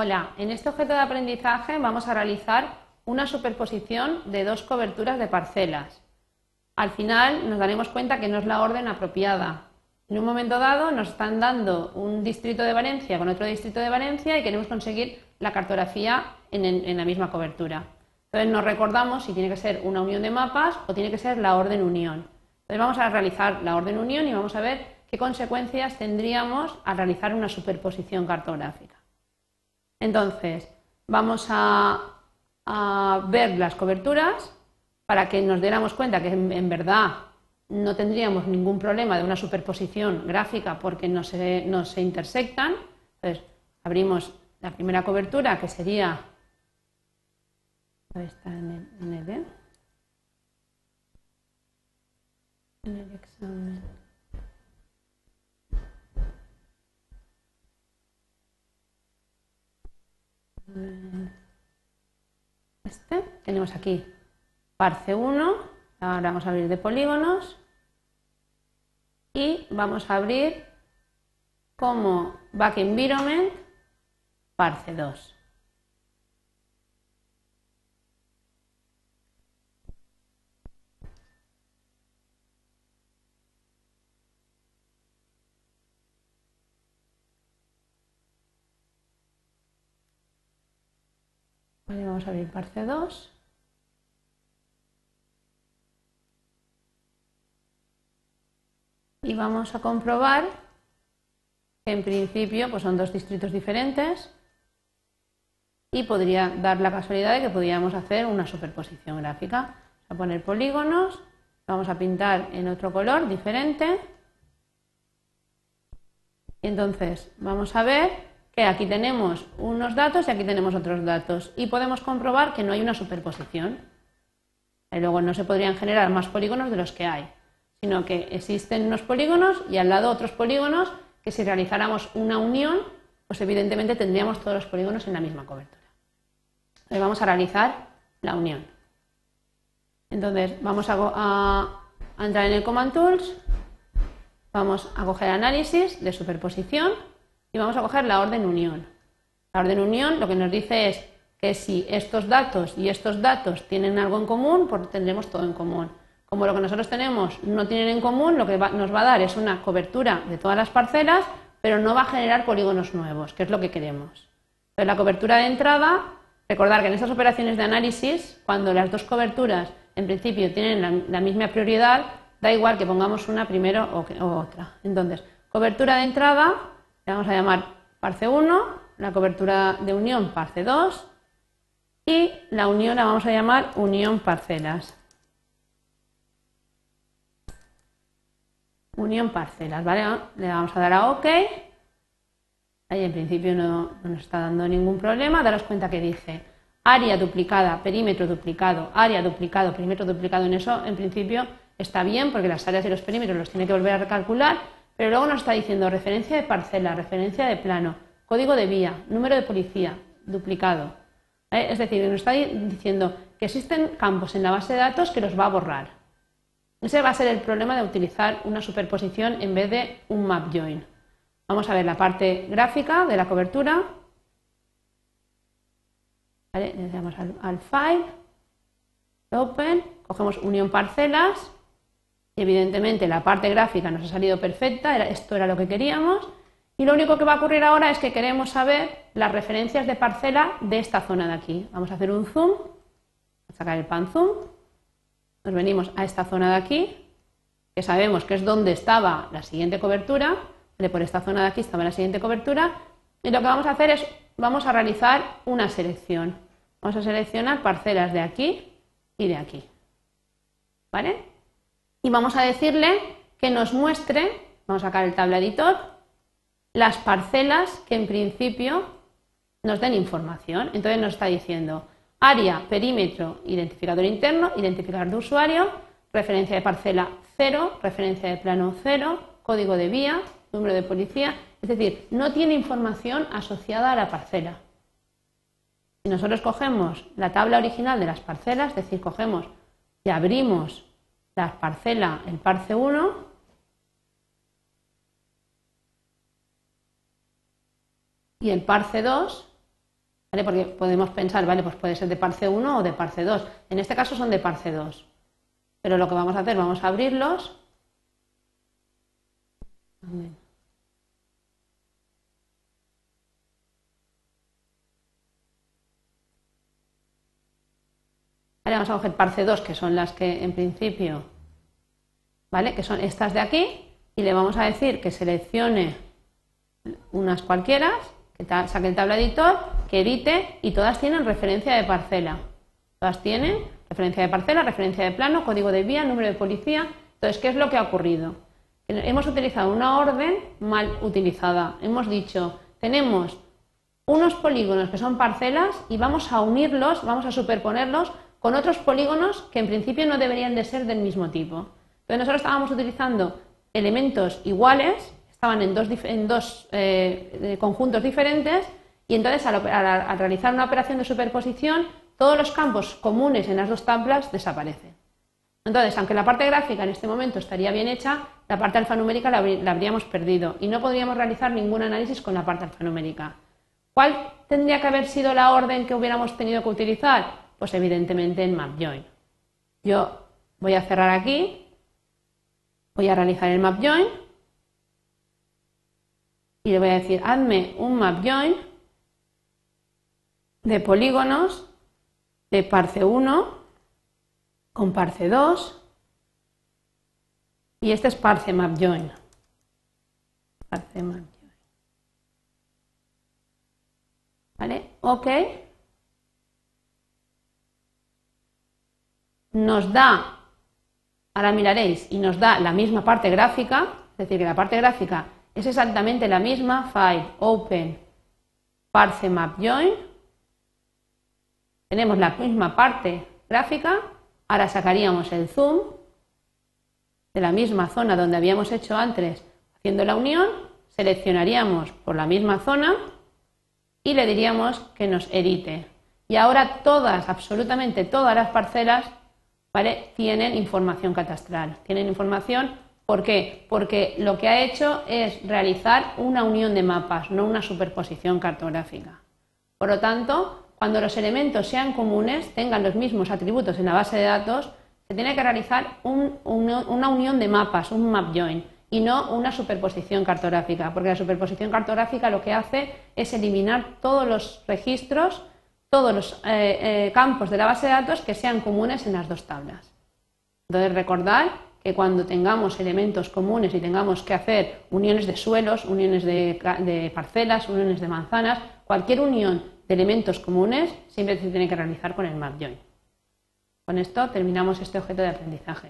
Hola, en este objeto de aprendizaje vamos a realizar una superposición de dos coberturas de parcelas. Al final nos daremos cuenta que no es la orden apropiada. En un momento dado nos están dando un distrito de Valencia con otro distrito de Valencia y queremos conseguir la cartografía en, la misma cobertura. Entonces nos recordamos si tiene que ser una unión de mapas o tiene que ser la orden unión. Entonces vamos a realizar la orden unión y vamos a ver qué consecuencias tendríamos al realizar una superposición cartográfica. Entonces, vamos a, ver las coberturas para que nos diéramos cuenta que en, verdad no tendríamos ningún problema de una superposición gráfica porque no se, no se intersectan. Entonces, abrimos la primera cobertura que sería. Está en el, en ¿eh? en el examen. Este, tenemos aquí parce 1, ahora vamos a abrir de polígonos y vamos a abrir como back environment parce 2. Vamos a abrir parte 2. Y vamos a comprobar que en principio pues son dos distritos diferentes y podría dar la casualidad de que podríamos hacer una superposición gráfica. Vamos a poner polígonos, vamos a pintar en otro color diferente. Entonces vamos a ver aquí tenemos unos datos y aquí tenemos otros datos y podemos comprobar que no hay una superposición. Y luego no se podrían generar más polígonos de los que hay, sino que existen unos polígonos y al lado otros polígonos que si realizáramos una unión, pues evidentemente tendríamos todos los polígonos en la misma cobertura. Entonces vamos a realizar la unión. Entonces vamos a, a entrar en el Command Tools, vamos a coger análisis de superposición y vamos a coger la orden unión. La orden unión lo que nos dice es que si estos datos y estos datos tienen algo en común, pues tendremos todo en común. Como lo que nosotros tenemos no tienen en común, lo que nos va a dar es una cobertura de todas las parcelas, pero no va a generar polígonos nuevos, que es lo que queremos. Entonces, la cobertura de entrada, recordar que en estas operaciones de análisis, cuando las dos coberturas en principio tienen la, misma prioridad, da igual que pongamos una primero o, o otra. Entonces, cobertura de entrada vamos a llamar parce 1, la cobertura de unión parce 2 y la unión la vamos a llamar unión parcelas. Unión parcelas, ¿vale? Le vamos a dar a OK. Ahí en principio no, no nos está dando ningún problema. Daros cuenta que dice área duplicada, perímetro duplicado, área duplicado, perímetro duplicado. En eso, en principio, está bien porque las áreas y los perímetros los tiene que volver a recalcular pero luego nos está diciendo referencia de parcela, referencia de plano, código de vía, número de policía, duplicado. ¿Eh? Es decir, nos está diciendo que existen campos en la base de datos que los va a borrar. Ese va a ser el problema de utilizar una superposición en vez de un map join. Vamos a ver la parte gráfica de la cobertura. Le damos al, al file, open, cogemos unión parcelas evidentemente la parte gráfica nos ha salido perfecta, esto era lo que queríamos. Y lo único que va a ocurrir ahora es que queremos saber las referencias de parcela de esta zona de aquí. Vamos a hacer un zoom, a sacar el pan zoom, nos venimos a esta zona de aquí, que sabemos que es donde estaba la siguiente cobertura, por esta zona de aquí estaba la siguiente cobertura, y lo que vamos a hacer es, vamos a realizar una selección. Vamos a seleccionar parcelas de aquí y de aquí. ¿Vale? Y vamos a decirle que nos muestre, vamos a sacar el tabla editor, las parcelas que en principio nos den información. Entonces nos está diciendo área, perímetro, identificador interno, identificador de usuario, referencia de parcela 0, referencia de plano 0, código de vía, número de policía, es decir, no tiene información asociada a la parcela. Si nosotros cogemos la tabla original de las parcelas, es decir, cogemos y abrimos la parcela, el parce 1, y el parce 2, ¿vale? Porque podemos pensar, vale, pues puede ser de parce 1 o de parce 2. En este caso son de parce 2. Pero lo que vamos a hacer, vamos a abrirlos. Vamos a coger parce 2, que son las que en principio, ¿vale? Que son estas de aquí, y le vamos a decir que seleccione unas cualquiera, que saque el tabla editor, que edite, y todas tienen referencia de parcela. Todas tienen referencia de parcela, referencia de plano, código de vía, número de policía. Entonces, ¿qué es lo que ha ocurrido? Hemos utilizado una orden mal utilizada. Hemos dicho, tenemos unos polígonos que son parcelas y vamos a unirlos, vamos a superponerlos con otros polígonos que en principio no deberían de ser del mismo tipo. Entonces nosotros estábamos utilizando elementos iguales, estaban en dos, dos eh, conjuntos diferentes y entonces al, realizar una operación de superposición todos los campos comunes en las dos tablas desaparecen. Entonces, aunque la parte gráfica en este momento estaría bien hecha, la parte alfanumérica la habríamos perdido y no podríamos realizar ningún análisis con la parte alfanumérica. ¿Cuál tendría que haber sido la orden que hubiéramos tenido que utilizar? Pues evidentemente en MapJoin. Yo voy a cerrar aquí, voy a realizar el MapJoin y le voy a decir, hazme un MapJoin de polígonos de parce 1 con parce 2 y este es parce MapJoin. Parce MapJoin. ¿Vale? Ok. Nos da, ahora miraréis, y nos da la misma parte gráfica, es decir, que la parte gráfica es exactamente la misma, file, open, parse map join, tenemos la misma parte gráfica, ahora sacaríamos el zoom de la misma zona donde habíamos hecho antes haciendo la unión, seleccionaríamos por la misma zona y le diríamos que nos edite. Y ahora todas, absolutamente todas las parcelas tienen información catastral. Tienen información, ¿por qué? Porque lo que ha hecho es realizar una unión de mapas, no una superposición cartográfica. Por lo tanto, cuando los elementos sean comunes, tengan los mismos atributos en la base de datos, se tiene que realizar una unión de mapas, un map join, y no una superposición cartográfica, porque la superposición cartográfica lo que hace es eliminar todos los registros todos los eh, eh, campos de la base de datos que sean comunes en las dos tablas. Entonces, recordar que cuando tengamos elementos comunes y tengamos que hacer uniones de suelos, uniones de, de parcelas, uniones de manzanas, cualquier unión de elementos comunes siempre se tiene que realizar con el map join. Con esto terminamos este objeto de aprendizaje.